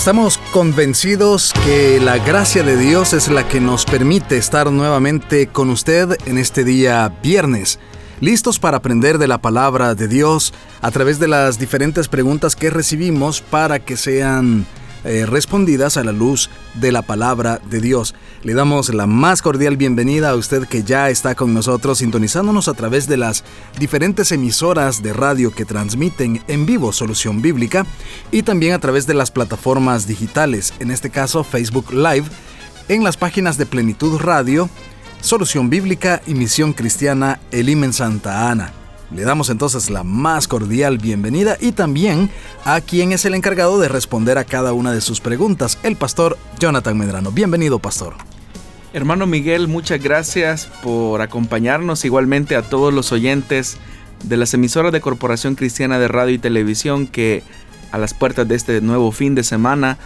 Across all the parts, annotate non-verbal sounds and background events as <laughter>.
Estamos convencidos que la gracia de Dios es la que nos permite estar nuevamente con usted en este día viernes, listos para aprender de la palabra de Dios a través de las diferentes preguntas que recibimos para que sean eh, respondidas a la luz de la palabra de Dios. Le damos la más cordial bienvenida a usted que ya está con nosotros sintonizándonos a través de las diferentes emisoras de radio que transmiten en vivo Solución Bíblica y también a través de las plataformas digitales, en este caso Facebook Live, en las páginas de Plenitud Radio, Solución Bíblica y Misión Cristiana Elimen Santa Ana. Le damos entonces la más cordial bienvenida y también a quien es el encargado de responder a cada una de sus preguntas, el pastor Jonathan Medrano. Bienvenido, pastor. Hermano Miguel, muchas gracias por acompañarnos, igualmente a todos los oyentes de las emisoras de Corporación Cristiana de Radio y Televisión que a las puertas de este nuevo fin de semana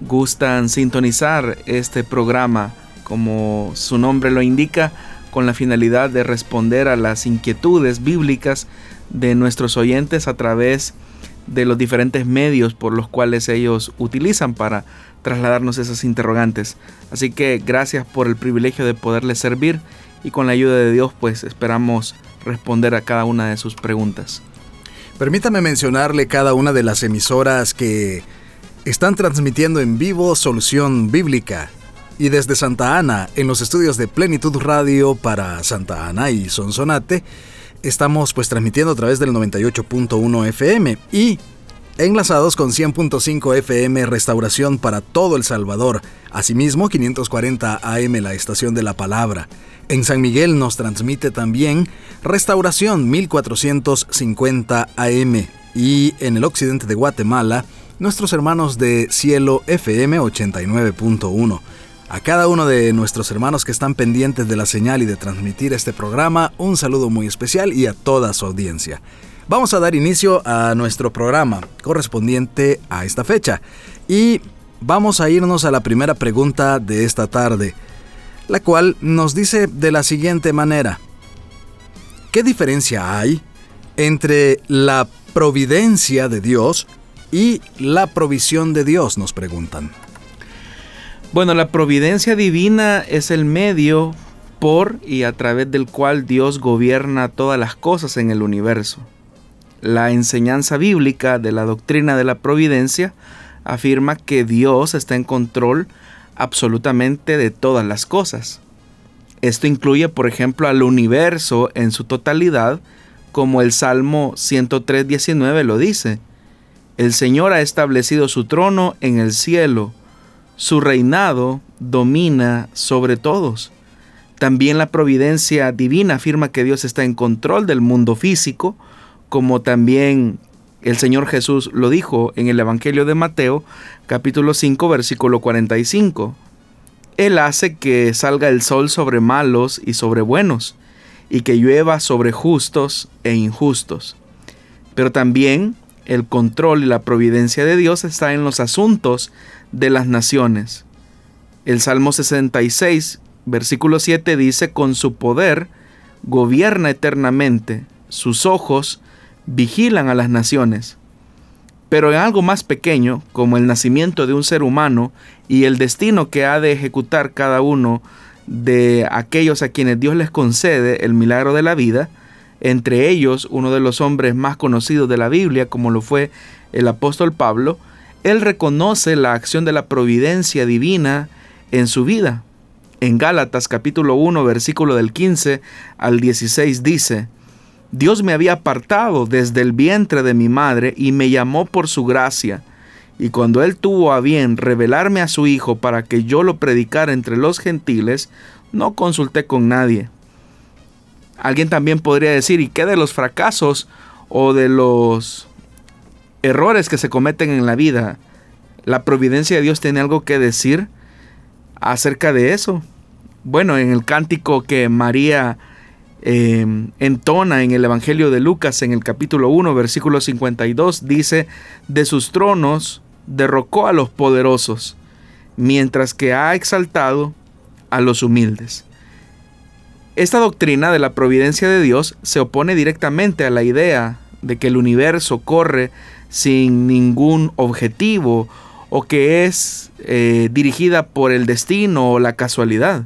gustan sintonizar este programa, como su nombre lo indica, con la finalidad de responder a las inquietudes bíblicas de nuestros oyentes a través de los diferentes medios por los cuales ellos utilizan para trasladarnos esas interrogantes. Así que gracias por el privilegio de poderles servir y con la ayuda de Dios pues esperamos responder a cada una de sus preguntas. Permítame mencionarle cada una de las emisoras que están transmitiendo en vivo Solución Bíblica y desde Santa Ana, en los estudios de Plenitud Radio para Santa Ana y Sonsonate, estamos pues transmitiendo a través del 98.1 FM y enlazados con 100.5 FM Restauración para todo El Salvador. Asimismo, 540 AM la estación de la palabra. En San Miguel nos transmite también Restauración 1450 AM y en el occidente de Guatemala, nuestros hermanos de Cielo FM 89.1. A cada uno de nuestros hermanos que están pendientes de la señal y de transmitir este programa, un saludo muy especial y a toda su audiencia. Vamos a dar inicio a nuestro programa correspondiente a esta fecha y vamos a irnos a la primera pregunta de esta tarde, la cual nos dice de la siguiente manera. ¿Qué diferencia hay entre la providencia de Dios y la provisión de Dios? Nos preguntan. Bueno, la providencia divina es el medio por y a través del cual Dios gobierna todas las cosas en el universo. La enseñanza bíblica de la doctrina de la providencia afirma que Dios está en control absolutamente de todas las cosas. Esto incluye, por ejemplo, al universo en su totalidad, como el Salmo 103.19 lo dice. El Señor ha establecido su trono en el cielo su reinado domina sobre todos. También la providencia divina afirma que Dios está en control del mundo físico, como también el Señor Jesús lo dijo en el Evangelio de Mateo, capítulo 5, versículo 45. Él hace que salga el sol sobre malos y sobre buenos, y que llueva sobre justos e injustos. Pero también el control y la providencia de Dios está en los asuntos de las naciones. El Salmo 66, versículo 7 dice, con su poder gobierna eternamente, sus ojos vigilan a las naciones. Pero en algo más pequeño, como el nacimiento de un ser humano y el destino que ha de ejecutar cada uno de aquellos a quienes Dios les concede el milagro de la vida, entre ellos uno de los hombres más conocidos de la Biblia, como lo fue el apóstol Pablo, él reconoce la acción de la providencia divina en su vida. En Gálatas capítulo 1 versículo del 15 al 16 dice, Dios me había apartado desde el vientre de mi madre y me llamó por su gracia. Y cuando él tuvo a bien revelarme a su Hijo para que yo lo predicara entre los gentiles, no consulté con nadie. Alguien también podría decir, ¿y qué de los fracasos o de los errores que se cometen en la vida, la providencia de Dios tiene algo que decir acerca de eso. bueno, en el cántico que María eh, entona en el Evangelio de Lucas en el capítulo 1, versículo 52, dice, de sus tronos derrocó a los poderosos, mientras que ha exaltado a los humildes. Esta doctrina de la providencia de Dios se opone directamente a la idea de que el universo corre sin ningún objetivo o que es eh, dirigida por el destino o la casualidad.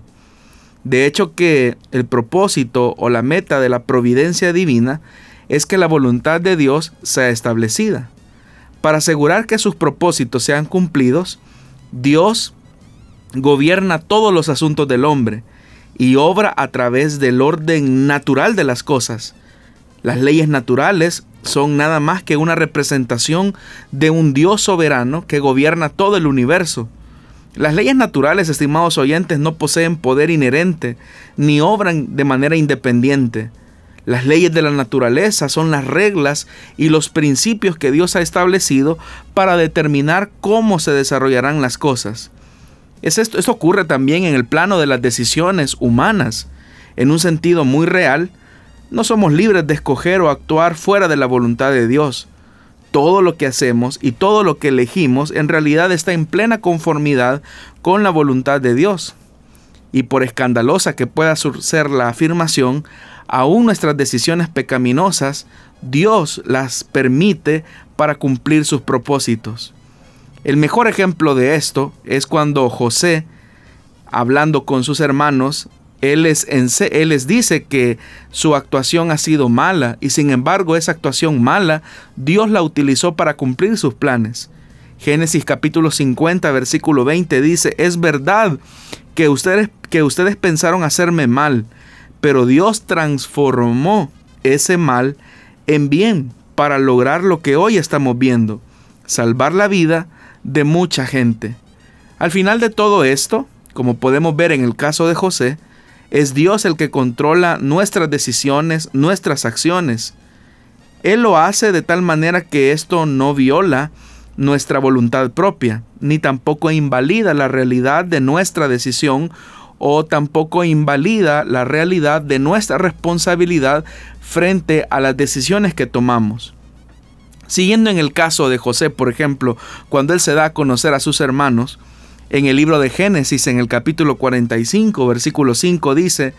De hecho que el propósito o la meta de la providencia divina es que la voluntad de Dios sea establecida. Para asegurar que sus propósitos sean cumplidos, Dios gobierna todos los asuntos del hombre y obra a través del orden natural de las cosas. Las leyes naturales son nada más que una representación de un Dios soberano que gobierna todo el universo. Las leyes naturales, estimados oyentes, no poseen poder inherente ni obran de manera independiente. Las leyes de la naturaleza son las reglas y los principios que Dios ha establecido para determinar cómo se desarrollarán las cosas. esto, esto ocurre también en el plano de las decisiones humanas. En un sentido muy real, no somos libres de escoger o actuar fuera de la voluntad de Dios. Todo lo que hacemos y todo lo que elegimos en realidad está en plena conformidad con la voluntad de Dios. Y por escandalosa que pueda ser la afirmación, aún nuestras decisiones pecaminosas, Dios las permite para cumplir sus propósitos. El mejor ejemplo de esto es cuando José, hablando con sus hermanos, él les, dice que su actuación ha sido mala y sin embargo esa actuación mala Dios la utilizó para cumplir sus planes. Génesis capítulo 50 versículo 20 dice, es verdad que ustedes, que ustedes pensaron hacerme mal, pero Dios transformó ese mal en bien para lograr lo que hoy estamos viendo, salvar la vida de mucha gente. Al final de todo esto, como podemos ver en el caso de José, es Dios el que controla nuestras decisiones, nuestras acciones. Él lo hace de tal manera que esto no viola nuestra voluntad propia, ni tampoco invalida la realidad de nuestra decisión o tampoco invalida la realidad de nuestra responsabilidad frente a las decisiones que tomamos. Siguiendo en el caso de José, por ejemplo, cuando él se da a conocer a sus hermanos, en el libro de Génesis, en el capítulo 45, versículo 5, dice,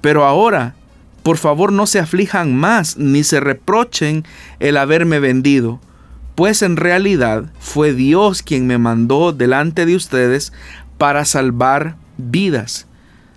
pero ahora, por favor no se aflijan más ni se reprochen el haberme vendido, pues en realidad fue Dios quien me mandó delante de ustedes para salvar vidas.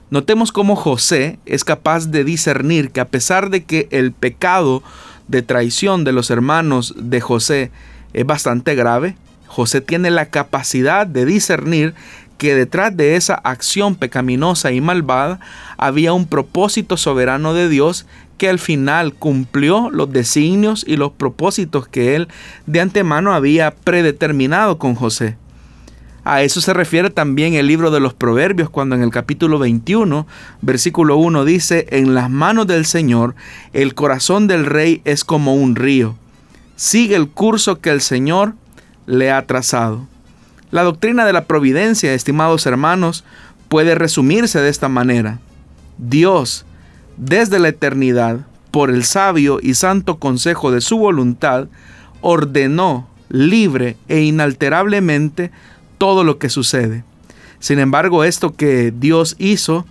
Notemos cómo José es capaz de discernir que a pesar de que el pecado de traición de los hermanos de José es bastante grave, José tiene la capacidad de discernir que detrás de esa acción pecaminosa y malvada había un propósito soberano de Dios que al final cumplió los designios y los propósitos que él de antemano había predeterminado con José. A eso se refiere también el libro de los Proverbios cuando en el capítulo 21, versículo 1 dice, en las manos del Señor el corazón del rey es como un río. Sigue el curso que el Señor le ha trazado. La doctrina de la providencia, estimados hermanos, puede resumirse de esta manera. Dios, desde la eternidad, por el sabio y santo consejo de su voluntad, ordenó libre e inalterablemente todo lo que sucede. Sin embargo, esto que Dios hizo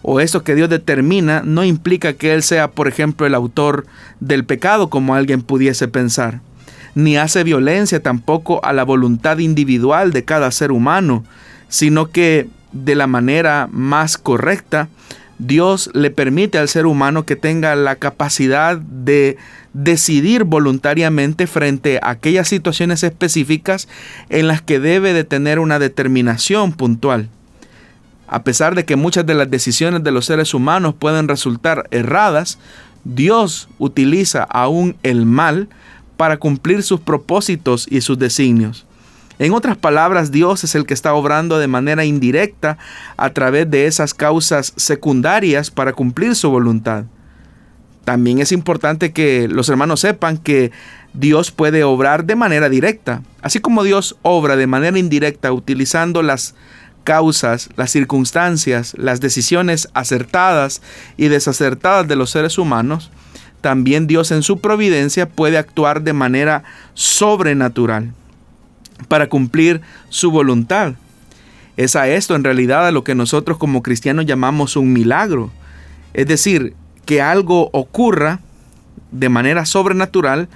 o esto que Dios determina no implica que Él sea, por ejemplo, el autor del pecado como alguien pudiese pensar ni hace violencia tampoco a la voluntad individual de cada ser humano, sino que de la manera más correcta, Dios le permite al ser humano que tenga la capacidad de decidir voluntariamente frente a aquellas situaciones específicas en las que debe de tener una determinación puntual. A pesar de que muchas de las decisiones de los seres humanos pueden resultar erradas, Dios utiliza aún el mal para cumplir sus propósitos y sus designios. En otras palabras, Dios es el que está obrando de manera indirecta a través de esas causas secundarias para cumplir su voluntad. También es importante que los hermanos sepan que Dios puede obrar de manera directa, así como Dios obra de manera indirecta utilizando las causas, las circunstancias, las decisiones acertadas y desacertadas de los seres humanos, también Dios en su providencia puede actuar de manera sobrenatural para cumplir su voluntad. Es a esto en realidad a lo que nosotros como cristianos llamamos un milagro. Es decir, que algo ocurra de manera sobrenatural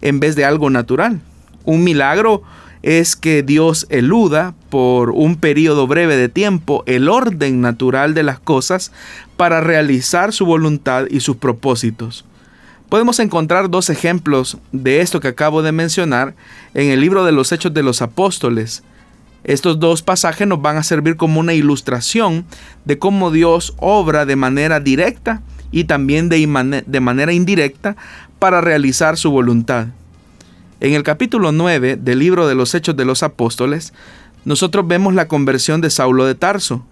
en vez de algo natural. Un milagro es que Dios eluda por un periodo breve de tiempo el orden natural de las cosas para realizar su voluntad y sus propósitos. Podemos encontrar dos ejemplos de esto que acabo de mencionar en el libro de los Hechos de los Apóstoles. Estos dos pasajes nos van a servir como una ilustración de cómo Dios obra de manera directa y también de, manera indirecta para realizar su voluntad. En el capítulo 9 del libro de los Hechos de los Apóstoles, nosotros vemos la conversión de Saulo de Tarso.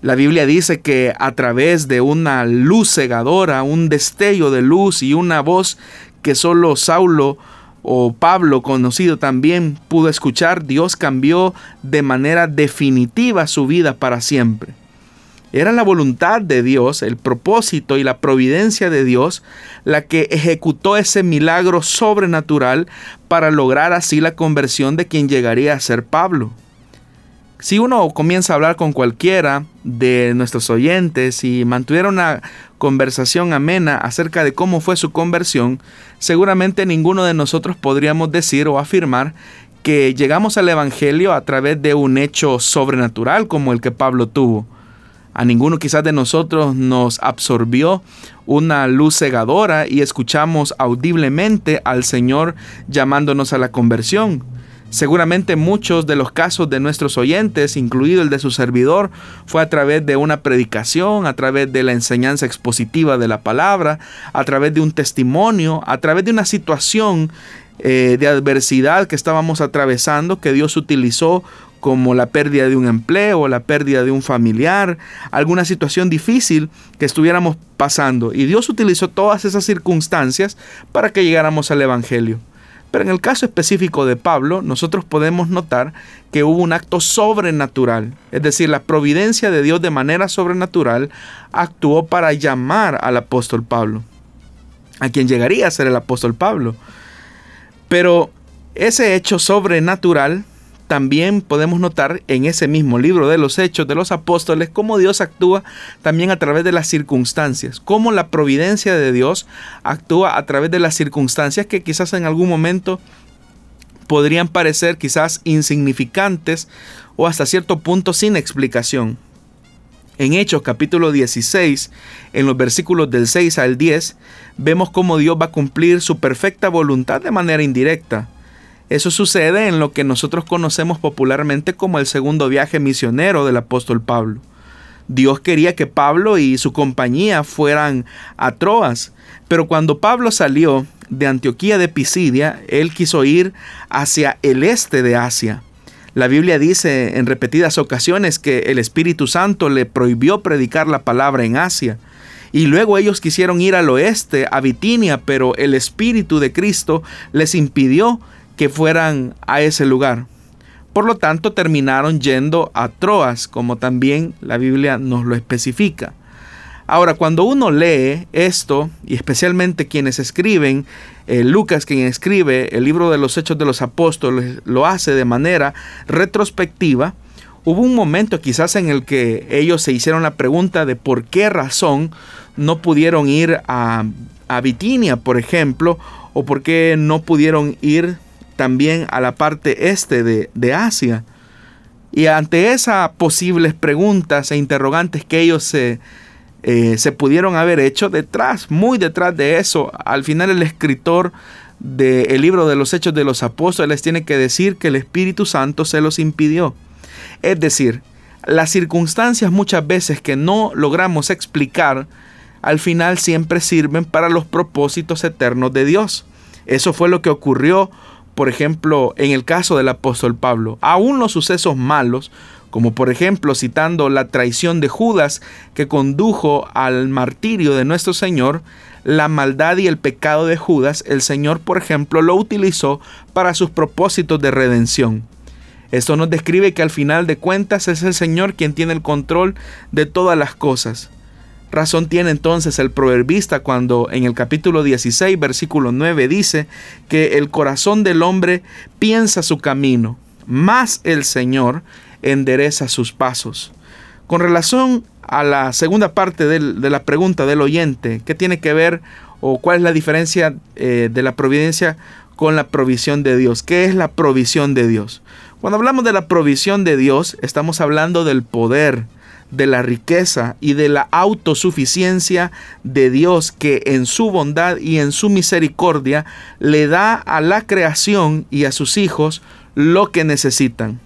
La Biblia dice que a través de una luz cegadora, un destello de luz y una voz que solo Saulo o Pablo, conocido también, pudo escuchar, Dios cambió de manera definitiva su vida para siempre. Era la voluntad de Dios, el propósito y la providencia de Dios la que ejecutó ese milagro sobrenatural para lograr así la conversión de quien llegaría a ser Pablo. Si uno comienza a hablar con cualquiera de nuestros oyentes y mantuviera una conversación amena acerca de cómo fue su conversión, seguramente ninguno de nosotros podríamos decir o afirmar que llegamos al Evangelio a través de un hecho sobrenatural como el que Pablo tuvo. A ninguno quizás de nosotros nos absorbió una luz cegadora y escuchamos audiblemente al Señor llamándonos a la conversión. Seguramente muchos de los casos de nuestros oyentes, incluido el de su servidor, fue a través de una predicación, a través de la enseñanza expositiva de la palabra, a través de un testimonio, a través de una situación eh, de adversidad que estábamos atravesando que Dios utilizó como la pérdida de un empleo, la pérdida de un familiar, alguna situación difícil que estuviéramos pasando. Y Dios utilizó todas esas circunstancias para que llegáramos al Evangelio. Pero en el caso específico de Pablo, nosotros podemos notar que hubo un acto sobrenatural, es decir, la providencia de Dios de manera sobrenatural actuó para llamar al apóstol Pablo, a quien llegaría a ser el apóstol Pablo. Pero ese hecho sobrenatural también podemos notar en ese mismo libro de los Hechos de los Apóstoles cómo Dios actúa también a través de las circunstancias, cómo la providencia de Dios actúa a través de las circunstancias que quizás en algún momento podrían parecer quizás insignificantes o hasta cierto punto sin explicación. En Hechos capítulo 16, en los versículos del 6 al 10, vemos cómo Dios va a cumplir su perfecta voluntad de manera indirecta. Eso sucede en lo que nosotros conocemos popularmente como el segundo viaje misionero del apóstol Pablo. Dios quería que Pablo y su compañía fueran a Troas, pero cuando Pablo salió de Antioquía de Pisidia, él quiso ir hacia el este de Asia. La Biblia dice en repetidas ocasiones que el Espíritu Santo le prohibió predicar la palabra en Asia. Y luego ellos quisieron ir al oeste, a Bitinia, pero el Espíritu de Cristo les impidió que fueran a ese lugar. Por lo tanto, terminaron yendo a Troas, como también la Biblia nos lo especifica. Ahora, cuando uno lee esto, y especialmente quienes escriben, eh, Lucas quien escribe el libro de los Hechos de los Apóstoles, lo hace de manera retrospectiva, hubo un momento quizás en el que ellos se hicieron la pregunta de por qué razón no pudieron ir a, a Bitinia, por ejemplo, o por qué no pudieron ir también a la parte este de, Asia. Y ante esas posibles preguntas e interrogantes que ellos se, eh, se pudieron haber hecho, detrás, muy detrás de eso, al final el escritor del libro de los Hechos de los Apóstoles tiene que decir que el Espíritu Santo se los impidió. Es decir, las circunstancias muchas veces que no logramos explicar, al final siempre sirven para los propósitos eternos de Dios. Eso fue lo que ocurrió por ejemplo, en el caso del apóstol Pablo, aún los sucesos malos, como por ejemplo citando la traición de Judas que condujo al martirio de nuestro Señor, la maldad y el pecado de Judas, el Señor, por ejemplo, lo utilizó para sus propósitos de redención. Esto nos describe que al final de cuentas es el Señor quien tiene el control de todas las cosas. Razón tiene entonces el proverbista cuando en el capítulo 16, versículo 9 dice que el corazón del hombre piensa su camino, más el Señor endereza sus pasos. Con relación a la segunda parte de la pregunta del oyente, ¿qué tiene que ver o cuál es la diferencia eh, de la providencia con la provisión de Dios? ¿Qué es la provisión de Dios? Cuando hablamos de la provisión de Dios, estamos hablando del poder, de la riqueza y de la autosuficiencia de Dios que en su bondad y en su misericordia le da a la creación y a sus hijos lo que necesitan.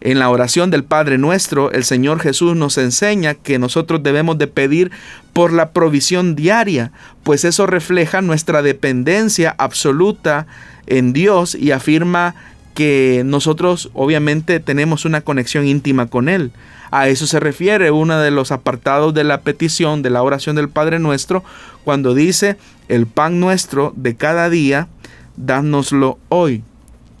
En la oración del Padre nuestro, el Señor Jesús nos enseña que nosotros debemos de pedir por la provisión diaria, pues eso refleja nuestra dependencia absoluta en Dios y afirma que nosotros obviamente tenemos una conexión íntima con Él. A eso se refiere uno de los apartados de la petición de la oración del Padre Nuestro, cuando dice, el pan nuestro de cada día, dánoslo hoy.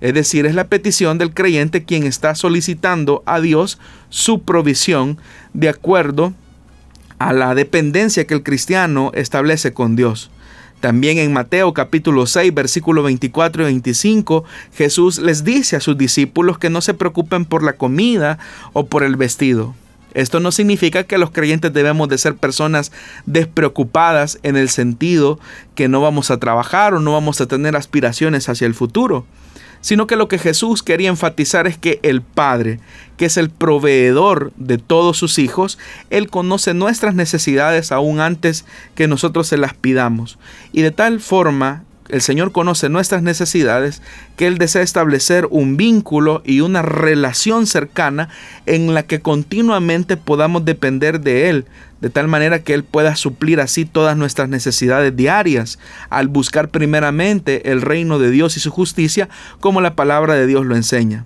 Es decir, es la petición del creyente quien está solicitando a Dios su provisión de acuerdo a la dependencia que el cristiano establece con Dios. También en Mateo capítulo 6, versículo 24 y 25, Jesús les dice a sus discípulos que no se preocupen por la comida o por el vestido. Esto no significa que los creyentes debemos de ser personas despreocupadas en el sentido que no vamos a trabajar o no vamos a tener aspiraciones hacia el futuro sino que lo que Jesús quería enfatizar es que el Padre, que es el proveedor de todos sus hijos, Él conoce nuestras necesidades aún antes que nosotros se las pidamos. Y de tal forma el Señor conoce nuestras necesidades, que Él desea establecer un vínculo y una relación cercana en la que continuamente podamos depender de Él, de tal manera que Él pueda suplir así todas nuestras necesidades diarias, al buscar primeramente el reino de Dios y su justicia, como la palabra de Dios lo enseña.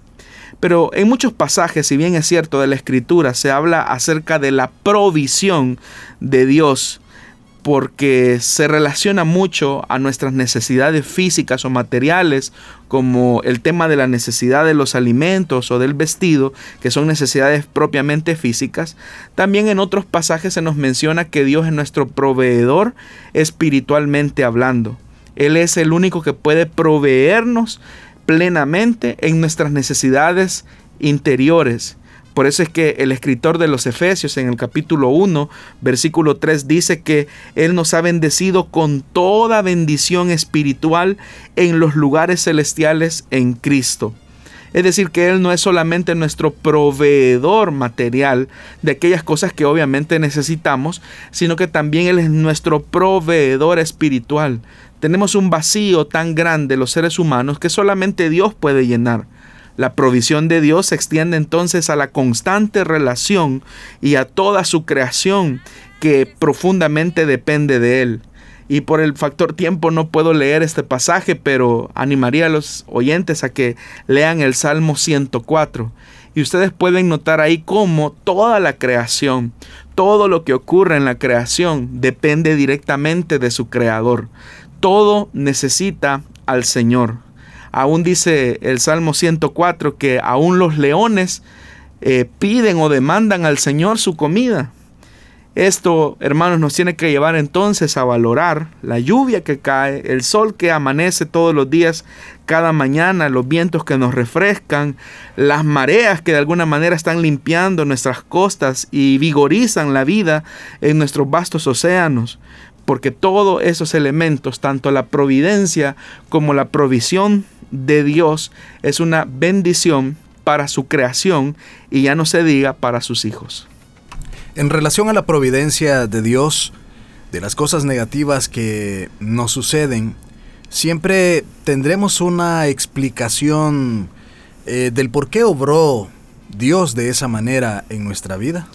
Pero en muchos pasajes, si bien es cierto de la Escritura, se habla acerca de la provisión de Dios porque se relaciona mucho a nuestras necesidades físicas o materiales, como el tema de la necesidad de los alimentos o del vestido, que son necesidades propiamente físicas. También en otros pasajes se nos menciona que Dios es nuestro proveedor espiritualmente hablando. Él es el único que puede proveernos plenamente en nuestras necesidades interiores por eso es que el escritor de los Efesios en el capítulo 1, versículo 3 dice que Él nos ha bendecido con toda bendición espiritual en los lugares celestiales en Cristo. Es decir, que Él no es solamente nuestro proveedor material de aquellas cosas que obviamente necesitamos, sino que también Él es nuestro proveedor espiritual. Tenemos un vacío tan grande los seres humanos que solamente Dios puede llenar. La provisión de Dios se extiende entonces a la constante relación y a toda su creación que profundamente depende de Él. Y por el factor tiempo no puedo leer este pasaje, pero animaría a los oyentes a que lean el Salmo 104. Y ustedes pueden notar ahí cómo toda la creación, todo lo que ocurre en la creación depende directamente de su creador. Todo necesita al Señor. Aún dice el Salmo 104 que aún los leones eh, piden o demandan al Señor su comida. Esto, hermanos, nos tiene que llevar entonces a valorar la lluvia que cae, el sol que amanece todos los días, cada mañana, los vientos que nos refrescan, las mareas que de alguna manera están limpiando nuestras costas y vigorizan la vida en nuestros vastos océanos porque todos esos elementos, tanto la providencia como la provisión de Dios, es una bendición para su creación y ya no se diga para sus hijos. En relación a la providencia de Dios, de las cosas negativas que nos suceden, siempre tendremos una explicación eh, del por qué obró Dios de esa manera en nuestra vida.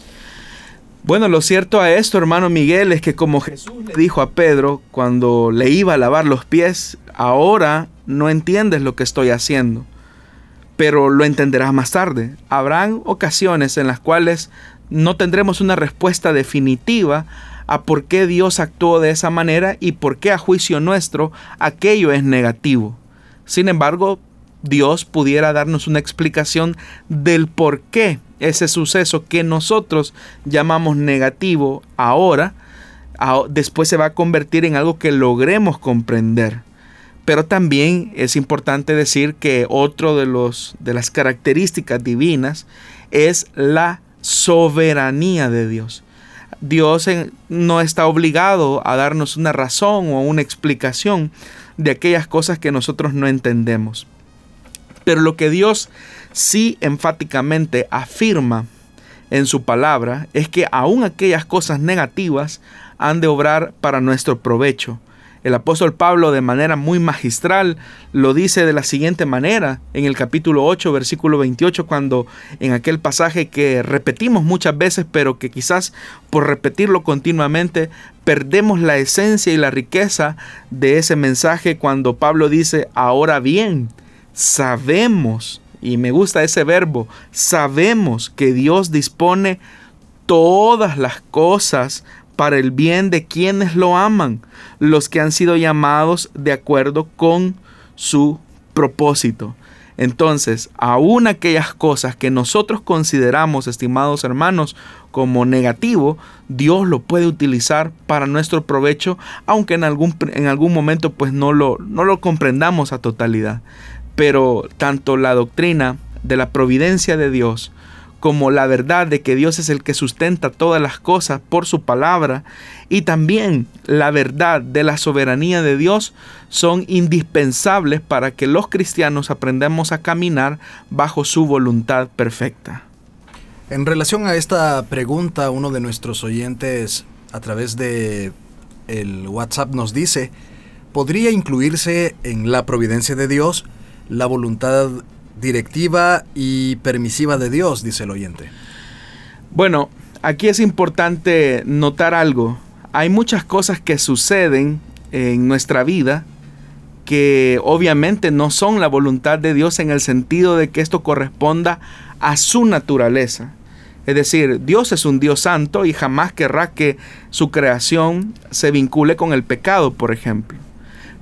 Bueno, lo cierto a esto, hermano Miguel, es que como Jesús le dijo a Pedro cuando le iba a lavar los pies, ahora no entiendes lo que estoy haciendo, pero lo entenderás más tarde. Habrán ocasiones en las cuales no tendremos una respuesta definitiva a por qué Dios actuó de esa manera y por qué a juicio nuestro aquello es negativo. Sin embargo, Dios pudiera darnos una explicación del por qué ese suceso que nosotros llamamos negativo ahora, después se va a convertir en algo que logremos comprender. Pero también es importante decir que otro de, los, de las características divinas es la soberanía de Dios. Dios no está obligado a darnos una razón o una explicación de aquellas cosas que nosotros no entendemos. Pero lo que Dios sí enfáticamente afirma en su palabra es que aún aquellas cosas negativas han de obrar para nuestro provecho. El apóstol Pablo de manera muy magistral lo dice de la siguiente manera en el capítulo 8, versículo 28, cuando en aquel pasaje que repetimos muchas veces, pero que quizás por repetirlo continuamente perdemos la esencia y la riqueza de ese mensaje cuando Pablo dice, ahora bien, sabemos, y me gusta ese verbo, sabemos que Dios dispone todas las cosas para el bien de quienes lo aman, los que han sido llamados de acuerdo con su propósito. Entonces, aún aquellas cosas que nosotros consideramos, estimados hermanos, como negativo, Dios lo puede utilizar para nuestro provecho, aunque en algún, en algún momento pues no lo, no lo comprendamos a totalidad. Pero tanto la doctrina de la providencia de Dios como la verdad de que Dios es el que sustenta todas las cosas por su palabra y también la verdad de la soberanía de Dios son indispensables para que los cristianos aprendamos a caminar bajo su voluntad perfecta. En relación a esta pregunta, uno de nuestros oyentes a través de el WhatsApp nos dice, ¿podría incluirse en la providencia de Dios la voluntad directiva y permisiva de Dios, dice el oyente. Bueno, aquí es importante notar algo. Hay muchas cosas que suceden en nuestra vida que obviamente no son la voluntad de Dios en el sentido de que esto corresponda a su naturaleza. Es decir, Dios es un Dios santo y jamás querrá que su creación se vincule con el pecado, por ejemplo.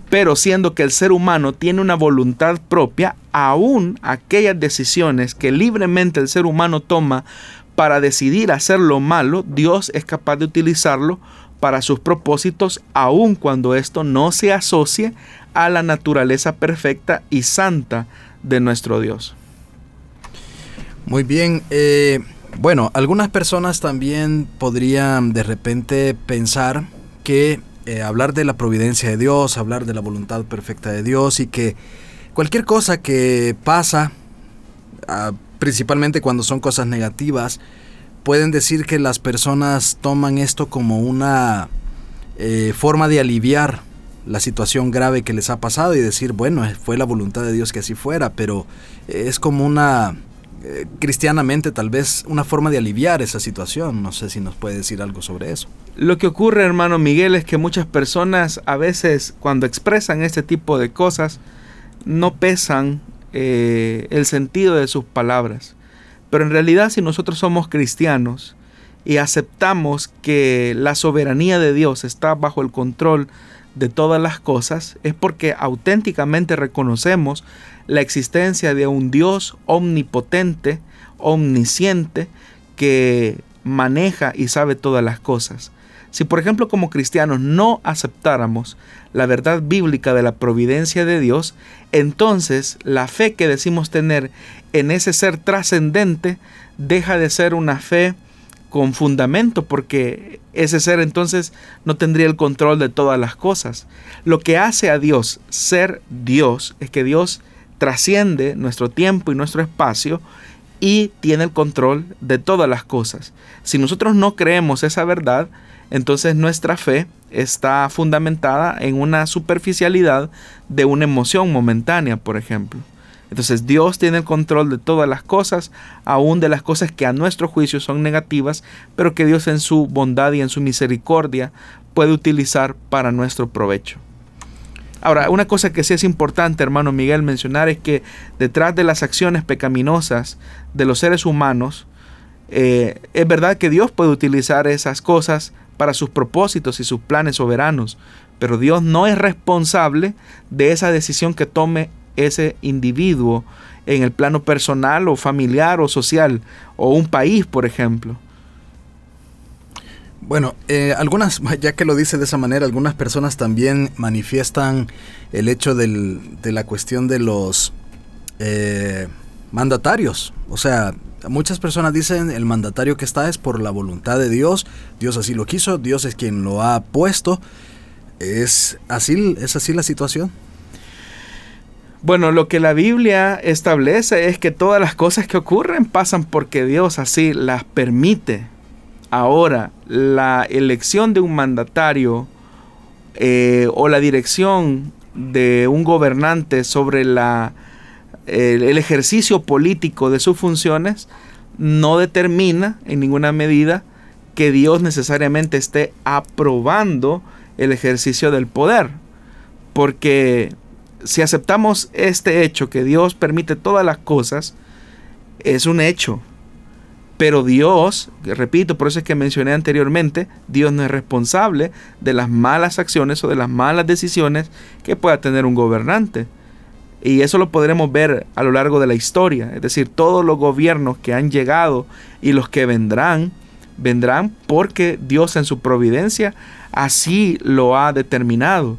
Pero siendo que el ser humano tiene una voluntad propia, aún aquellas decisiones que libremente el ser humano toma para decidir hacer lo malo, Dios es capaz de utilizarlo para sus propósitos, aun cuando esto no se asocie a la naturaleza perfecta y santa de nuestro Dios. Muy bien, eh, bueno, algunas personas también podrían de repente pensar que eh, hablar de la providencia de Dios, hablar de la voluntad perfecta de Dios y que cualquier cosa que pasa, ah, principalmente cuando son cosas negativas, pueden decir que las personas toman esto como una eh, forma de aliviar la situación grave que les ha pasado y decir, bueno, fue la voluntad de Dios que así fuera, pero es como una eh, cristianamente tal vez una forma de aliviar esa situación. No sé si nos puede decir algo sobre eso. Lo que ocurre, hermano Miguel, es que muchas personas a veces cuando expresan este tipo de cosas no pesan eh, el sentido de sus palabras. Pero en realidad si nosotros somos cristianos y aceptamos que la soberanía de Dios está bajo el control de todas las cosas, es porque auténticamente reconocemos la existencia de un Dios omnipotente, omnisciente, que maneja y sabe todas las cosas. Si por ejemplo como cristianos no aceptáramos la verdad bíblica de la providencia de Dios, entonces la fe que decimos tener en ese ser trascendente deja de ser una fe con fundamento porque ese ser entonces no tendría el control de todas las cosas. Lo que hace a Dios ser Dios es que Dios trasciende nuestro tiempo y nuestro espacio y tiene el control de todas las cosas. Si nosotros no creemos esa verdad, entonces nuestra fe está fundamentada en una superficialidad de una emoción momentánea, por ejemplo. Entonces Dios tiene el control de todas las cosas, aún de las cosas que a nuestro juicio son negativas, pero que Dios en su bondad y en su misericordia puede utilizar para nuestro provecho. Ahora, una cosa que sí es importante, hermano Miguel, mencionar es que detrás de las acciones pecaminosas de los seres humanos, eh, es verdad que Dios puede utilizar esas cosas para sus propósitos y sus planes soberanos, pero Dios no es responsable de esa decisión que tome ese individuo en el plano personal o familiar o social o un país, por ejemplo. Bueno, eh, algunas, <laughs> ya que lo dice de esa manera, algunas personas también manifiestan el hecho de la cuestión de los eh, mandatarios. O sea, muchas personas dicen el mandatario que está es por la voluntad de Dios, Dios así lo quiso, Dios es quien lo ha puesto. ¿Es así, es así la situación? Bueno, lo que la Biblia establece es que todas las cosas que ocurren pasan porque Dios así las permite. Ahora, la elección de un mandatario eh, o la dirección de un gobernante sobre la, el, ejercicio político de sus funciones no determina en ninguna medida que Dios necesariamente esté aprobando el ejercicio del poder. Porque si aceptamos este hecho, que Dios permite todas las cosas, es un hecho. Pero Dios, repito, por eso es que mencioné anteriormente, Dios no es responsable de las malas acciones o de las malas decisiones que pueda tener un gobernante. Y eso lo podremos ver a lo largo de la historia. Es decir, todos los gobiernos que han llegado y los que vendrán, vendrán porque Dios en su providencia así lo ha determinado.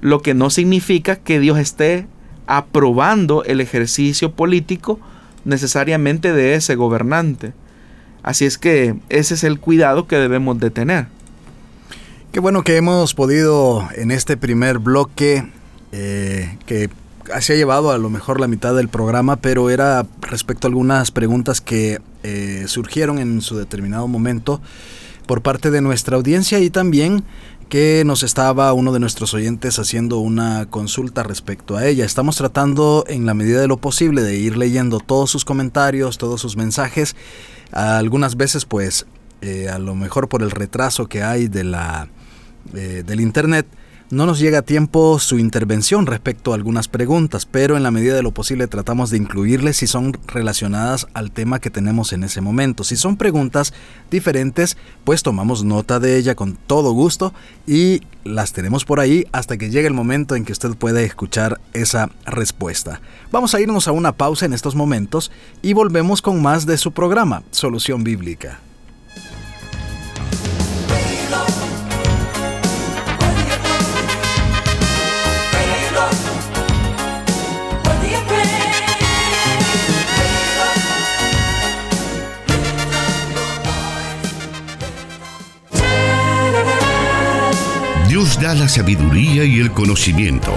Lo que no significa que Dios esté aprobando el ejercicio político necesariamente de ese gobernante. Así es que ese es el cuidado que debemos de tener. Qué bueno que hemos podido en este primer bloque, eh, que se ha llevado a lo mejor la mitad del programa, pero era respecto a algunas preguntas que eh, surgieron en su determinado momento por parte de nuestra audiencia y también que nos estaba uno de nuestros oyentes haciendo una consulta respecto a ella. Estamos tratando en la medida de lo posible de ir leyendo todos sus comentarios, todos sus mensajes algunas veces, pues, eh, a lo mejor por el retraso que hay de la, eh, del Internet, no nos llega a tiempo su intervención respecto a algunas preguntas, pero en la medida de lo posible tratamos de incluirles si son relacionadas al tema que tenemos en ese momento. Si son preguntas diferentes, pues tomamos nota de ella con todo gusto y las tenemos por ahí hasta que llegue el momento en que usted puede escuchar esa respuesta. Vamos a irnos a una pausa en estos momentos y volvemos con más de su programa, Solución Bíblica. La sabiduría y el conocimiento.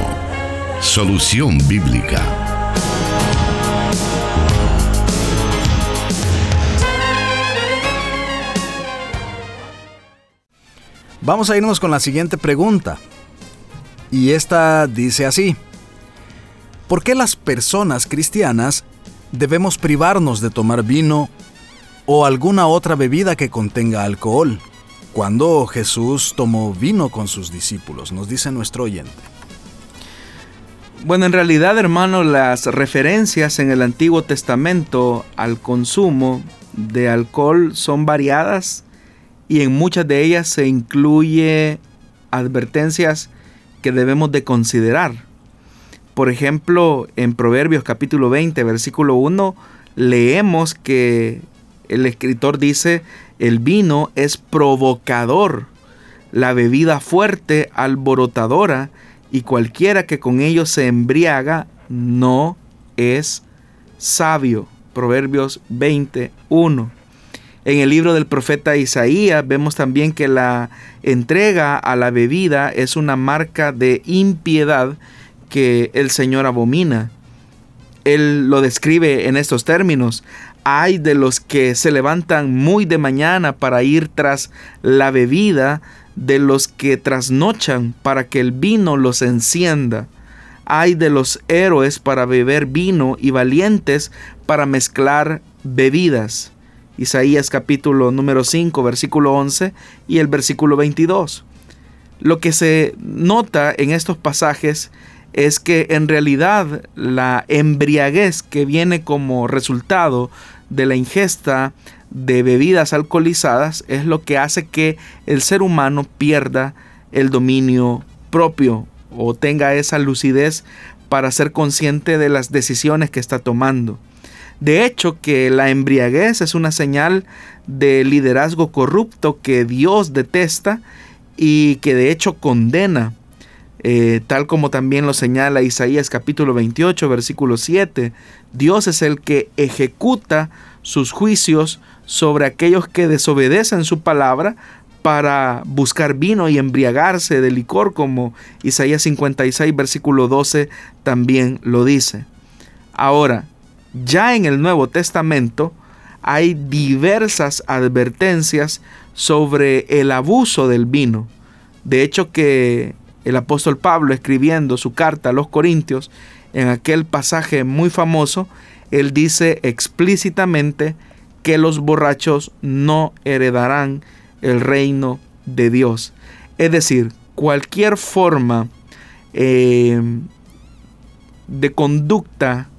Solución bíblica. Vamos a irnos con la siguiente pregunta. Y esta dice así. ¿Por qué las personas cristianas debemos privarnos de tomar vino o alguna otra bebida que contenga alcohol? Cuando Jesús tomó vino con sus discípulos, nos dice nuestro oyente. Bueno, en realidad, hermano, las referencias en el Antiguo Testamento al consumo de alcohol son variadas y en muchas de ellas se incluye advertencias que debemos de considerar. Por ejemplo, en Proverbios capítulo 20, versículo 1, leemos que el escritor dice, el vino es provocador, la bebida fuerte alborotadora, y cualquiera que con ello se embriaga no es sabio. Proverbios 21. En el libro del profeta Isaías vemos también que la entrega a la bebida es una marca de impiedad que el Señor abomina. Él lo describe en estos términos hay de los que se levantan muy de mañana para ir tras la bebida, de los que trasnochan para que el vino los encienda. Hay de los héroes para beber vino y valientes para mezclar bebidas. Isaías capítulo número 5, versículo 11 y el versículo 22. Lo que se nota en estos pasajes es que en realidad la embriaguez que viene como resultado de la ingesta de bebidas alcoholizadas es lo que hace que el ser humano pierda el dominio propio o tenga esa lucidez para ser consciente de las decisiones que está tomando. De hecho, que la embriaguez es una señal de liderazgo corrupto que Dios detesta y que de hecho condena, eh, tal como también lo señala Isaías capítulo 28, versículo 7. Dios es el que ejecuta sus juicios sobre aquellos que desobedecen su palabra para buscar vino y embriagarse de licor, como Isaías 56, versículo 12 también lo dice. Ahora, ya en el Nuevo Testamento hay diversas advertencias sobre el abuso del vino. De hecho que el apóstol Pablo escribiendo su carta a los Corintios, en aquel pasaje muy famoso, él dice explícitamente que los borrachos no heredarán el reino de Dios. Es decir, cualquier forma eh, de conducta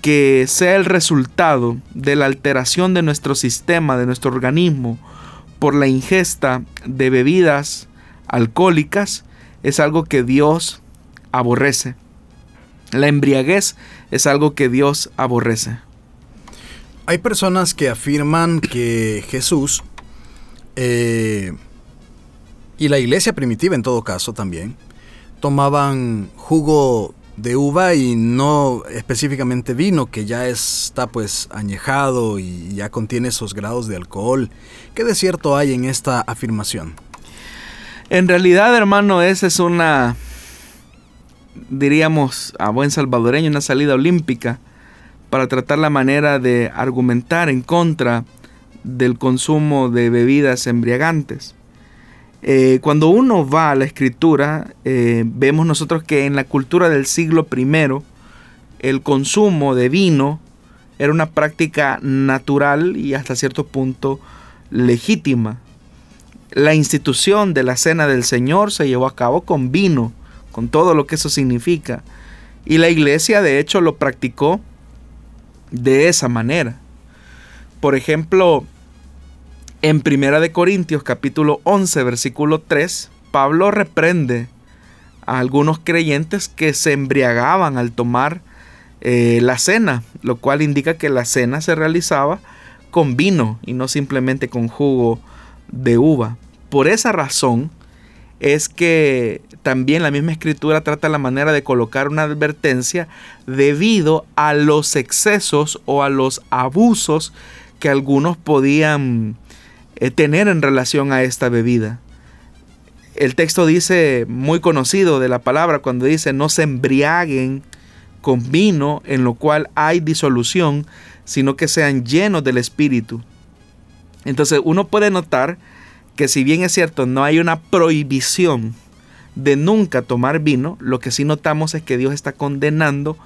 que sea el resultado de la alteración de nuestro sistema, de nuestro organismo, por la ingesta de bebidas alcohólicas, es algo que Dios aborrece. La embriaguez es algo que Dios aborrece. Hay personas que afirman que Jesús eh, y la iglesia primitiva en todo caso también tomaban jugo de uva y no específicamente vino que ya está pues añejado y ya contiene esos grados de alcohol. ¿Qué de cierto hay en esta afirmación? En realidad, hermano, esa es una, diríamos a buen salvadoreño, una salida olímpica para tratar la manera de argumentar en contra del consumo de bebidas embriagantes. Eh, cuando uno va a la escritura, eh, vemos nosotros que en la cultura del siglo I, el consumo de vino era una práctica natural y hasta cierto punto legítima. La institución de la cena del Señor se llevó a cabo con vino, con todo lo que eso significa. Y la iglesia de hecho lo practicó de esa manera. Por ejemplo, en Primera de Corintios capítulo 11 versículo 3, Pablo reprende a algunos creyentes que se embriagaban al tomar eh, la cena, lo cual indica que la cena se realizaba con vino y no simplemente con jugo de uva. Por esa razón es que también la misma escritura trata la manera de colocar una advertencia debido a los excesos o a los abusos que algunos podían eh, tener en relación a esta bebida. El texto dice, muy conocido de la palabra, cuando dice, no se embriaguen con vino en lo cual hay disolución, sino que sean llenos del Espíritu. Entonces uno puede notar que si bien es cierto, no hay una prohibición de nunca tomar vino, lo que sí notamos es que Dios está condenando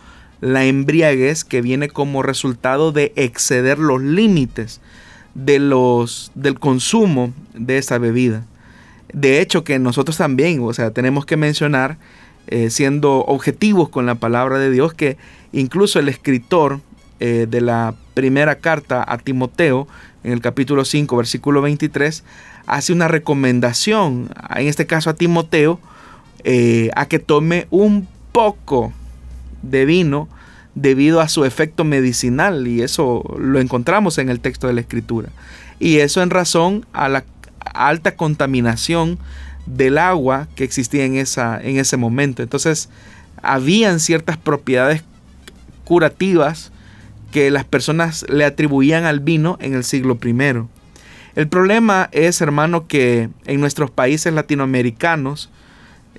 la embriaguez que viene como resultado de exceder los límites de los, del consumo de esta bebida. De hecho, que nosotros también, o sea, tenemos que mencionar, eh, siendo objetivos con la palabra de Dios, que incluso el escritor eh, de la primera carta a Timoteo, en el capítulo 5, versículo 23, hace una recomendación, en este caso a Timoteo, eh, a que tome un poco de vino debido a su efecto medicinal y eso lo encontramos en el texto de la escritura. Y eso en razón a la alta contaminación del agua que existía en, esa, en ese momento. Entonces, habían ciertas propiedades curativas que las personas le atribuían al vino en el siglo I. El problema es, hermano, que en nuestros países latinoamericanos,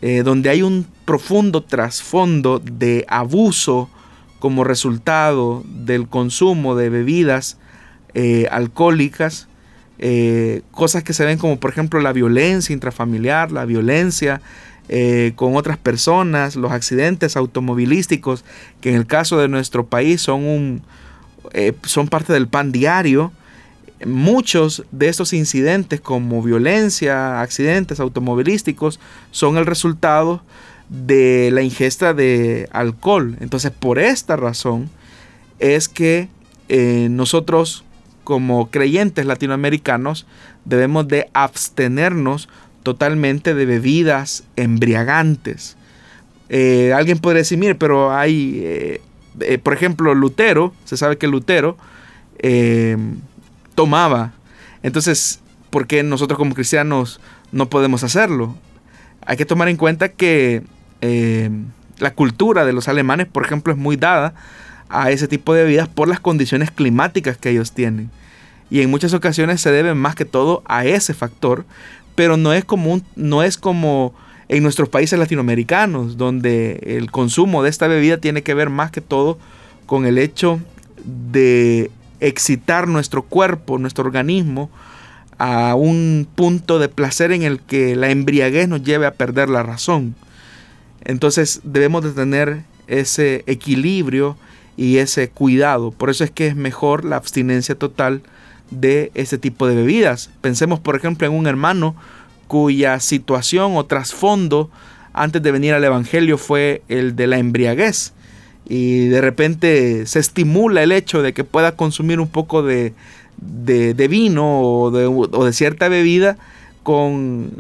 eh, donde hay un profundo trasfondo de abuso como resultado del consumo de bebidas eh, alcohólicas, eh, cosas que se ven como por ejemplo la violencia intrafamiliar, la violencia con otras personas, los accidentes automovilísticos, que en el caso de nuestro país son, un, son parte del pan diario. Muchos de estos incidentes como violencia, accidentes automovilísticos, son el resultado de la ingesta de alcohol. Entonces, por esta razón es que eh, nosotros como creyentes latinoamericanos debemos de abstenernos totalmente de bebidas embriagantes. Eh, alguien podría decir, mire, pero hay, eh, por ejemplo, Lutero, se sabe que Lutero tomaba. Entonces, ¿por qué nosotros como cristianos no podemos hacerlo? Hay que tomar en cuenta que la cultura de los alemanes, por ejemplo, es muy dada a ese tipo de bebidas por las condiciones climáticas que ellos tienen. Y en muchas ocasiones se debe más que todo a ese factor, pero no es no es como en nuestros países latinoamericanos, donde el consumo de esta bebida tiene que ver más que todo con el hecho de excitar nuestro cuerpo, nuestro organismo, a un punto de placer en el que la embriaguez nos lleve a perder la razón. Entonces debemos de tener ese equilibrio y ese cuidado. Por eso es que es mejor la abstinencia total de ese tipo de bebidas. Pensemos por ejemplo en un hermano cuya situación o trasfondo antes de venir al Evangelio fue el de la embriaguez. Y de repente se estimula el hecho de que pueda consumir un poco de, vino o de, o de, cierta bebida con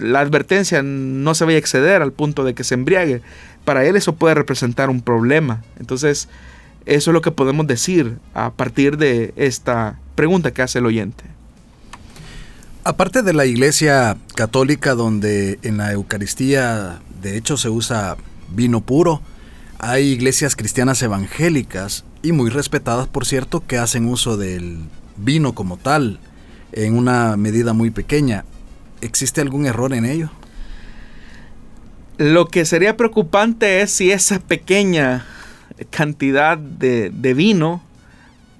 la advertencia no se vaya a exceder al punto de que se embriague. Para él eso puede representar un problema. Entonces, eso es lo que podemos decir a partir de esta pregunta que hace el oyente. Aparte de la iglesia católica donde en la Eucaristía de hecho se usa vino puro, hay iglesias cristianas evangélicas y muy respetadas por cierto que hacen uso del vino como tal en una medida muy pequeña. ¿Existe algún error en ello? Lo que sería preocupante es si esa pequeña cantidad de, de vino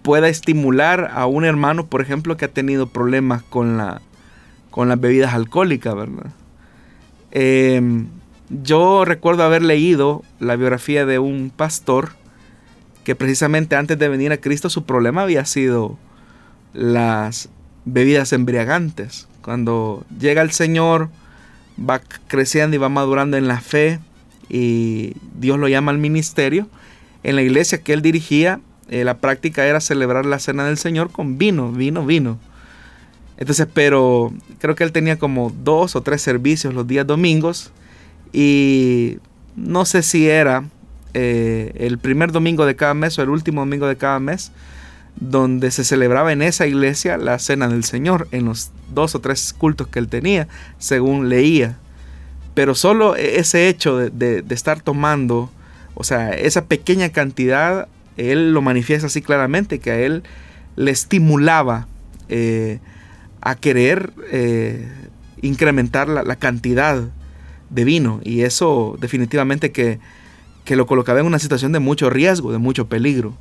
pueda estimular a un hermano, por ejemplo, que ha tenido problemas con la con las bebidas alcohólicas, ¿verdad? Em, yo recuerdo haber leído la biografía de un pastor que precisamente antes de venir a Cristo su problema había sido las bebidas embriagantes. Cuando llega el Señor, va creciendo y va madurando en la fe y Dios lo llama al ministerio. En la iglesia que él dirigía, eh, la práctica era celebrar la cena del Señor con vino, vino, vino. Entonces, pero creo que él tenía como dos o tres servicios los días domingos y no sé si era eh, el primer domingo de cada mes o el último domingo de cada mes donde se celebraba en esa iglesia la cena del Señor, en los dos o tres cultos que él tenía, según leía. Pero solo e-, ese hecho de, estar tomando, o sea, esa pequeña cantidad, él lo manifiesta así claramente, que a él le estimulaba eh, a querer eh, incrementar la, cantidad de vino y eso definitivamente que, que lo colocaba en una situación de mucho riesgo, de mucho peligro.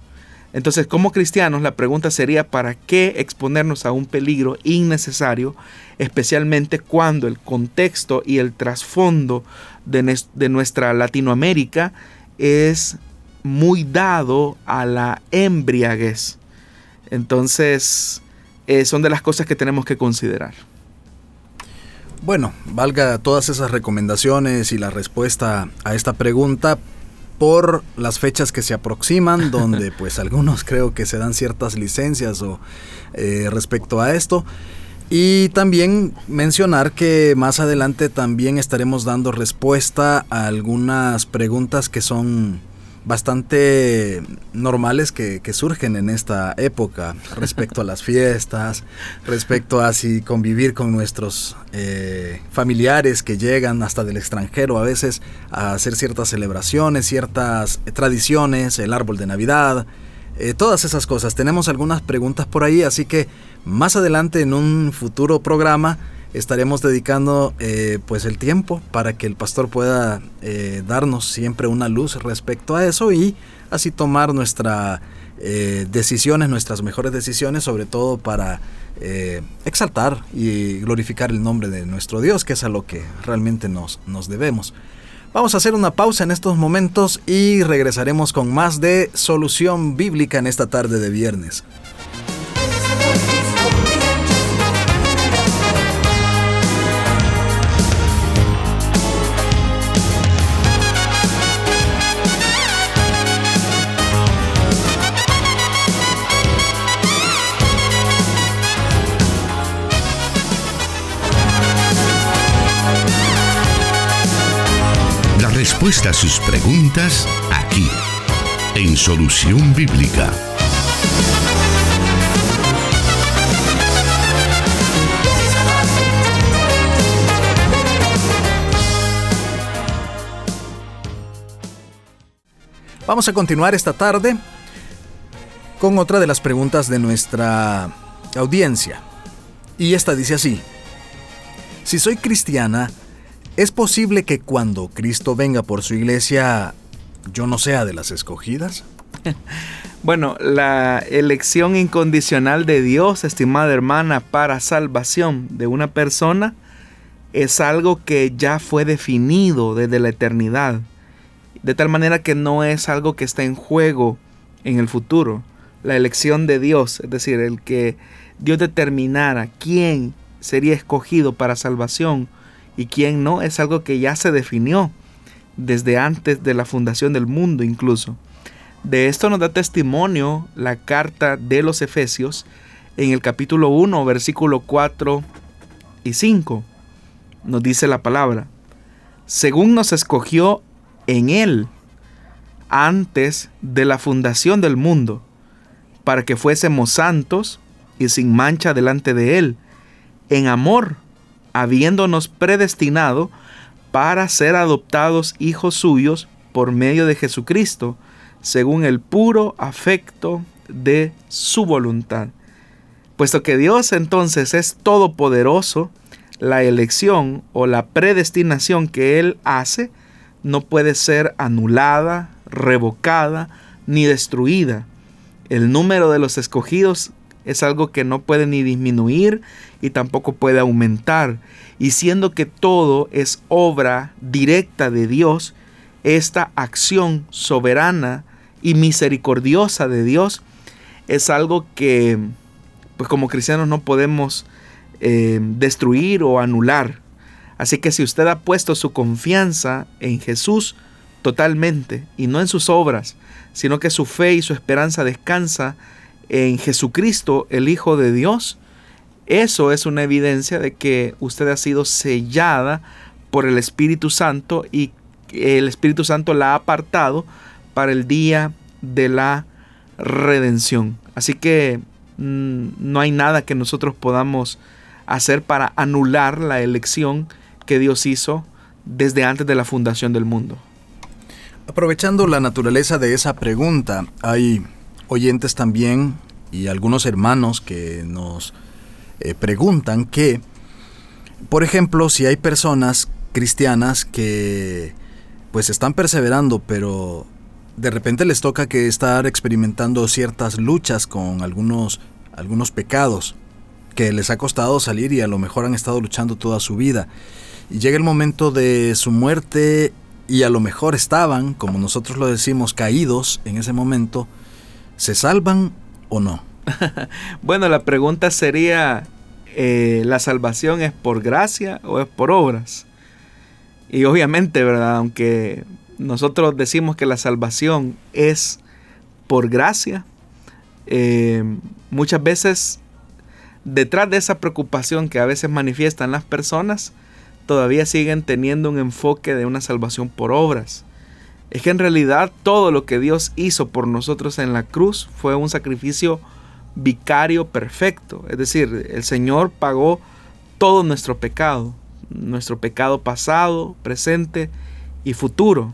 Entonces, como cristianos, la pregunta sería, ¿para qué exponernos a un peligro innecesario, especialmente cuando el contexto y el trasfondo de, de, nuestra Latinoamérica es muy dado a la embriaguez? Entonces, eh, son de las cosas que tenemos que considerar. Bueno, valga todas esas recomendaciones y la respuesta a esta pregunta por las fechas que se aproximan, <laughs> donde pues algunos creo que se dan ciertas licencias o eh, respecto a esto. Y también mencionar que más adelante también estaremos dando respuesta a algunas preguntas que son bastante normales que, surgen en esta época respecto a las <laughs> fiestas, respecto a si convivir con nuestros eh, familiares que llegan hasta del extranjero a veces a hacer ciertas celebraciones, ciertas tradiciones, el árbol de Navidad, eh, todas esas cosas. Tenemos algunas preguntas por ahí, así que más adelante en un futuro programa estaremos dedicando eh, pues el tiempo para que el pastor pueda eh, darnos siempre una luz respecto a eso y así tomar nuestras eh, decisiones, nuestras mejores decisiones, sobre todo para exaltar y glorificar el nombre de nuestro Dios, que es a lo que realmente nos, nos debemos. Vamos a hacer una pausa en estos momentos y regresaremos con más de solución bíblica en esta tarde de viernes. Respuesta a sus preguntas aquí, en Solución Bíblica. Vamos a continuar esta tarde con otra de las preguntas de nuestra audiencia. Y esta dice así, si soy cristiana, ¿es posible que cuando Cristo venga por su iglesia yo no sea de las escogidas? <laughs> Bueno, la elección incondicional de Dios, estimada hermana, para salvación de una persona es algo que ya fue definido desde la eternidad. De tal manera que no es algo que está en juego en el futuro. La elección de Dios, es decir, el que Dios determinara quién sería escogido para salvación y quién no, es algo que ya se definió desde antes de la fundación del mundo incluso. De esto nos da testimonio la carta de los Efesios en el capítulo 1, versículo 4 y 5. Nos dice la palabra, según nos escogió en Él antes de la fundación del mundo, para que fuésemos santos y sin mancha delante de Él, en amor, habiéndonos predestinado para ser adoptados hijos suyos por medio de Jesucristo, según el puro afecto de su voluntad. Puesto que Dios entonces es todopoderoso, la elección o la predestinación que Él hace no puede ser anulada, revocada ni destruida. El número de los escogidos es algo que no puede ni disminuir y tampoco puede aumentar. Y siendo que todo es obra directa de Dios, esta acción soberana y misericordiosa de Dios es algo que, pues como cristianos no podemos eh, destruir o anular. Así que si usted ha puesto su confianza en Jesús totalmente y no en sus obras, sino que su fe y su esperanza descansa en Jesucristo, el Hijo de Dios, eso es una evidencia de que usted ha sido sellada por el Espíritu Santo y el Espíritu Santo la ha apartado para el día de la redención. Así que mm, no hay nada que nosotros podamos hacer para anular la elección que Dios hizo desde antes de la fundación del mundo. Aprovechando la naturaleza de esa pregunta, hay oyentes también y algunos hermanos que nos eh, preguntan que, por ejemplo, si hay personas cristianas que pues están perseverando, pero de repente les toca que estar experimentando ciertas luchas con algunos algunos pecados que les ha costado salir y a lo mejor han estado luchando toda su vida. Y llega el momento de su muerte y a lo mejor estaban, como nosotros lo decimos, caídos en ese momento, ¿se salvan o no? <laughs> bueno, la pregunta sería, eh, ¿la salvación es por gracia o es por obras? Y obviamente, ¿verdad? Aunque nosotros decimos que la salvación es por gracia, eh, muchas veces detrás de esa preocupación que a veces manifiestan las personas, todavía siguen teniendo un enfoque de una salvación por obras. Es que en realidad todo lo que Dios hizo por nosotros en la cruz fue un sacrificio vicario perfecto. Es decir, el Señor pagó todo nuestro pecado, nuestro pecado pasado, presente y futuro.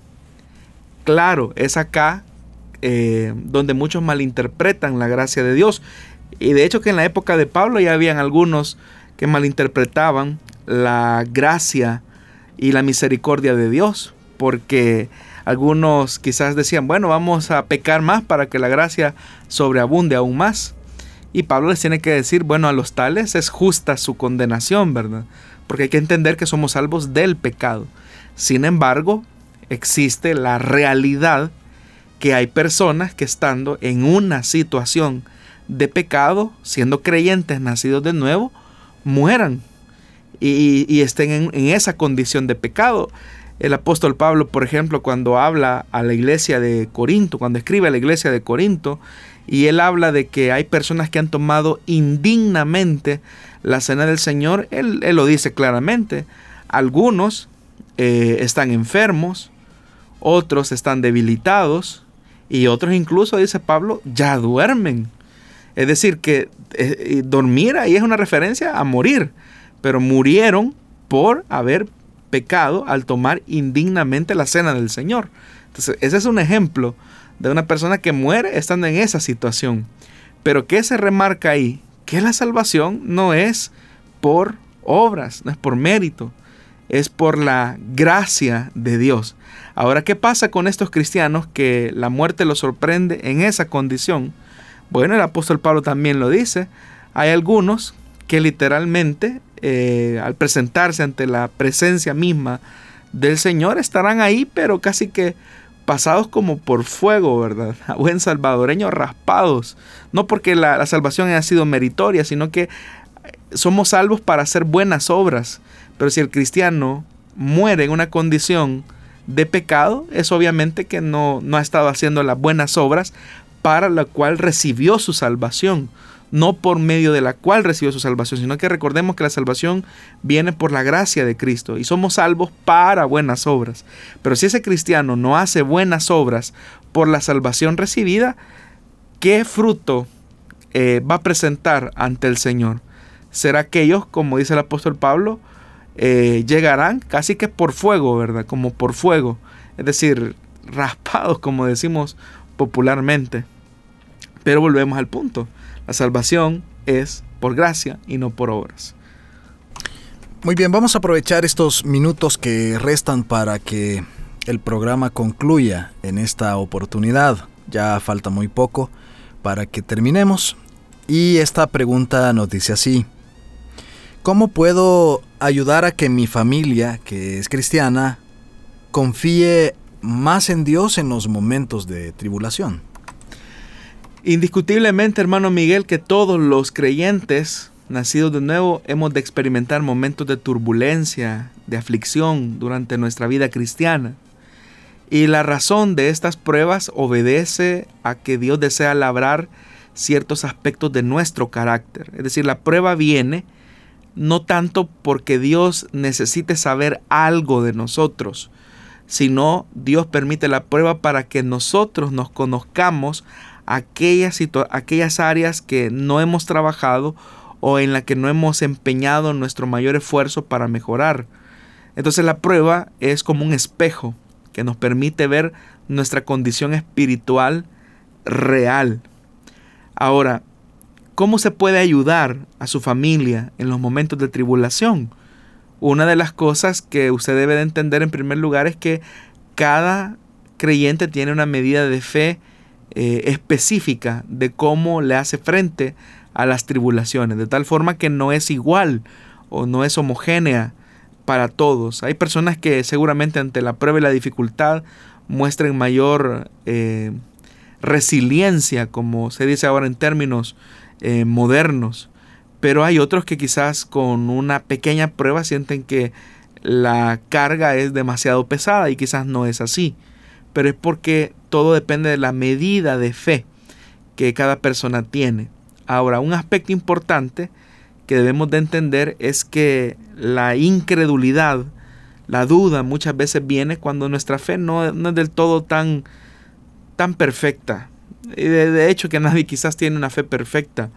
Claro, es acá eh, donde muchos malinterpretan la gracia de Dios. Y de hecho que en la época de Pablo ya habían algunos que malinterpretaban la gracia y la misericordia de Dios, porque algunos quizás decían, bueno, vamos a pecar más para que la gracia sobreabunde aún más. Y Pablo les tiene que decir, bueno, a los tales es justa su condenación, ¿verdad? Porque hay que entender que somos salvos del pecado. Sin embargo, existe la realidad que hay personas que estando en una situación de pecado, siendo creyentes nacidos de nuevo, mueran y, estén en, esa condición de pecado. El apóstol Pablo, por ejemplo, cuando habla a la iglesia de Corinto, cuando escribe a la iglesia de Corinto, y él habla de que hay personas que han tomado indignamente la cena del Señor, él, lo dice claramente. Algunos eh, están enfermos, otros están debilitados y otros incluso, dice Pablo, ya duermen. Es decir, que eh, dormir ahí es una referencia a morir, pero murieron por haber pecado al tomar indignamente la cena del Señor. Entonces, ese es un ejemplo de una persona que muere estando en esa situación. Pero ¿qué se remarca ahí? Que la salvación no es por obras, no es por mérito, es por la gracia de Dios. Ahora, ¿qué pasa con estos cristianos que la muerte los sorprende en esa condición? Bueno, el apóstol Pablo también lo dice. Hay algunos que literalmente, eh, al presentarse ante la presencia misma del Señor, estarán ahí, pero casi que pasados como por fuego, ¿verdad? <laughs> A buen salvadoreño, raspados. No porque la, salvación haya sido meritoria, sino que somos salvos para hacer buenas obras. Pero si el cristiano muere en una condición de pecado, es obviamente que no, no ha estado haciendo las buenas obras para la cual recibió su salvación no por medio de la cual recibió su salvación, sino que recordemos que la salvación viene por la gracia de Cristo y somos salvos para buenas obras. Pero si ese cristiano no hace buenas obras por la salvación recibida, ¿qué fruto eh, va a presentar ante el Señor? Será que ellos, como dice el apóstol Pablo, eh, llegarán casi que por fuego, ¿verdad? Como por fuego. Es decir, raspados, como decimos popularmente. Pero volvemos al punto. La salvación es por gracia y no por obras. Muy bien, vamos a aprovechar estos minutos que restan para que el programa concluya en esta oportunidad. Ya falta muy poco para que terminemos. Y esta pregunta nos dice así. ¿Cómo puedo ayudar a que mi familia, que es cristiana, confíe más en Dios en los momentos de tribulación? Indiscutiblemente, hermano Miguel, que todos los creyentes nacidos de nuevo hemos de experimentar momentos de turbulencia, de aflicción durante nuestra vida cristiana. Y la razón de estas pruebas obedece a que Dios desea labrar ciertos aspectos de nuestro carácter. Es decir, la prueba viene no tanto porque Dios necesite saber algo de nosotros, sino Dios permite la prueba para que nosotros nos conozcamos aquellas, aquellas áreas que no hemos trabajado o en la que no hemos empeñado nuestro mayor esfuerzo para mejorar. Entonces la prueba es como un espejo que nos permite ver nuestra condición espiritual real. Ahora, ¿cómo se puede ayudar a su familia en los momentos de tribulación? Una de las cosas que usted debe de entender en primer lugar es que cada creyente tiene una medida de fe eh, específica de cómo le hace frente a las tribulaciones, de tal forma que no es igual o no es homogénea para todos. Hay personas que seguramente ante la prueba y la dificultad muestren mayor eh, resiliencia, como se dice ahora en términos eh, modernos, pero hay otros que quizás con una pequeña prueba sienten que la carga es demasiado pesada y quizás no es así pero es porque todo depende de la medida de fe que cada persona tiene. Ahora, un aspecto importante que debemos de entender es que la incredulidad, la duda muchas veces viene cuando nuestra fe no, es del todo tan, tan perfecta. De, de, hecho que nadie quizás tiene una fe perfecta.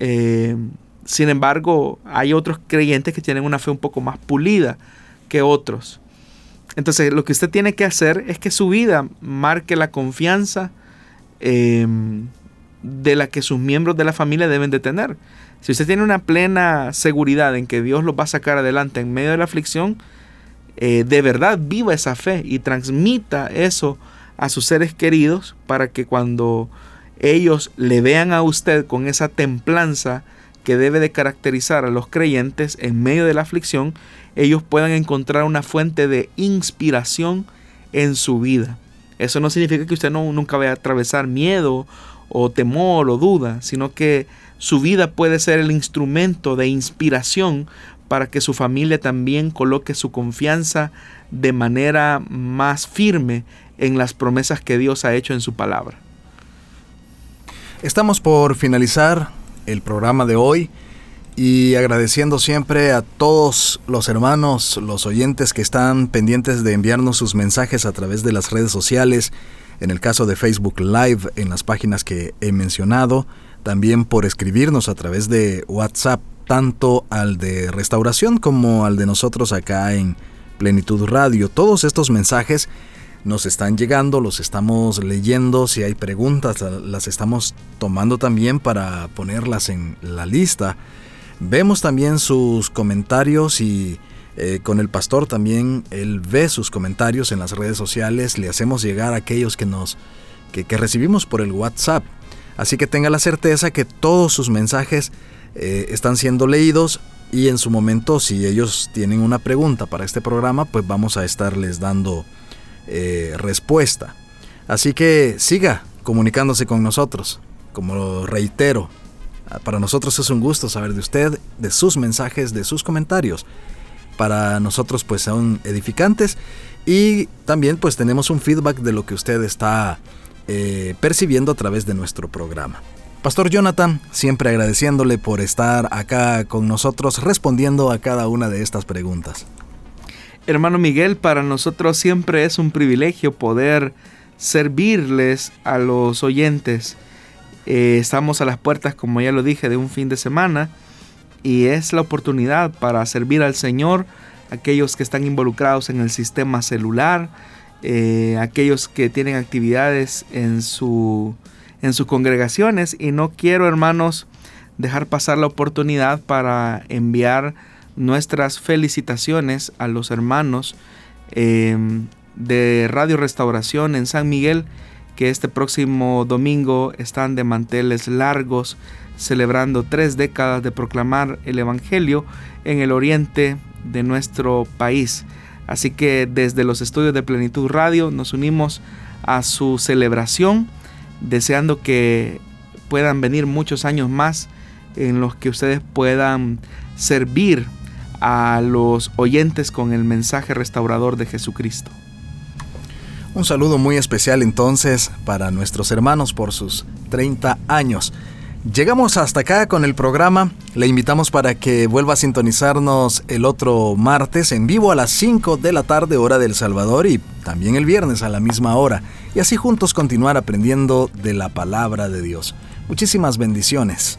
Eh, sin embargo, hay otros creyentes que tienen una fe un poco más pulida que otros. Entonces, lo que usted tiene que hacer es que su vida marque la confianza em, de la que sus miembros de la familia deben de tener. Si usted tiene una plena seguridad en que Dios los va a sacar adelante en medio de la aflicción, eh, de verdad viva esa fe y transmita eso a sus seres queridos para que cuando ellos le vean a usted con esa templanza que debe de caracterizar a los creyentes en medio de la aflicción, ellos puedan encontrar una fuente de inspiración en su vida. Eso no significa que usted no, nunca vaya a atravesar miedo o temor o duda, sino que su vida puede ser el instrumento de inspiración para que su familia también coloque su confianza de manera más firme en las promesas que Dios ha hecho en su palabra. Estamos por finalizar el programa de hoy y agradeciendo siempre a todos los hermanos, los oyentes que están pendientes de enviarnos sus mensajes a través de las redes sociales, en el caso de Facebook Live, en las páginas que he mencionado, también por escribirnos a través de WhatsApp, tanto al de restauración como al de nosotros acá en Plenitud Radio. Todos estos mensajes nos están llegando, los estamos leyendo, si hay preguntas las estamos tomando también para ponerlas en la lista Vemos también sus comentarios y eh, con el pastor también él ve sus comentarios en las redes sociales, le hacemos llegar a aquellos que nos que, recibimos por el WhatsApp. Así que tenga la certeza que todos sus mensajes eh, están siendo leídos y en su momento si ellos tienen una pregunta para este programa pues vamos a estarles dando eh, respuesta. Así que siga comunicándose con nosotros. Como reitero, Ah, para nosotros es un gusto saber de usted, de sus mensajes, de sus comentarios. Para nosotros pues son edificantes y también pues tenemos un feedback de lo que usted está eh, percibiendo a través de nuestro programa. Pastor Jonathan, siempre agradeciéndole por estar acá con nosotros respondiendo a cada una de estas preguntas. Hermano Miguel, para nosotros siempre es un privilegio poder servirles a los oyentes. Eh, estamos a las puertas, como ya lo dije, de un fin de semana y es la oportunidad para servir al Señor, aquellos que están involucrados en el sistema celular, eh, aquellos que tienen actividades en, su, en sus congregaciones. Y no quiero hermanos dejar pasar la oportunidad para enviar nuestras felicitaciones a los hermanos eh, de Radio Restauración en San Miguel que este próximo domingo están de manteles largos, celebrando tres décadas de proclamar el Evangelio en el oriente de nuestro país. Así que desde los estudios de Plenitud Radio nos unimos a su celebración, deseando que puedan venir muchos años más en los que ustedes puedan servir a los oyentes con el mensaje restaurador de Jesucristo. Un saludo muy especial entonces para nuestros hermanos por sus 30 años. Llegamos hasta acá con el programa. Le invitamos para que vuelva a sintonizarnos el otro martes en vivo a las 5 de la tarde hora del Salvador y también el viernes a la misma hora. Y así juntos continuar aprendiendo de la palabra de Dios. Muchísimas bendiciones.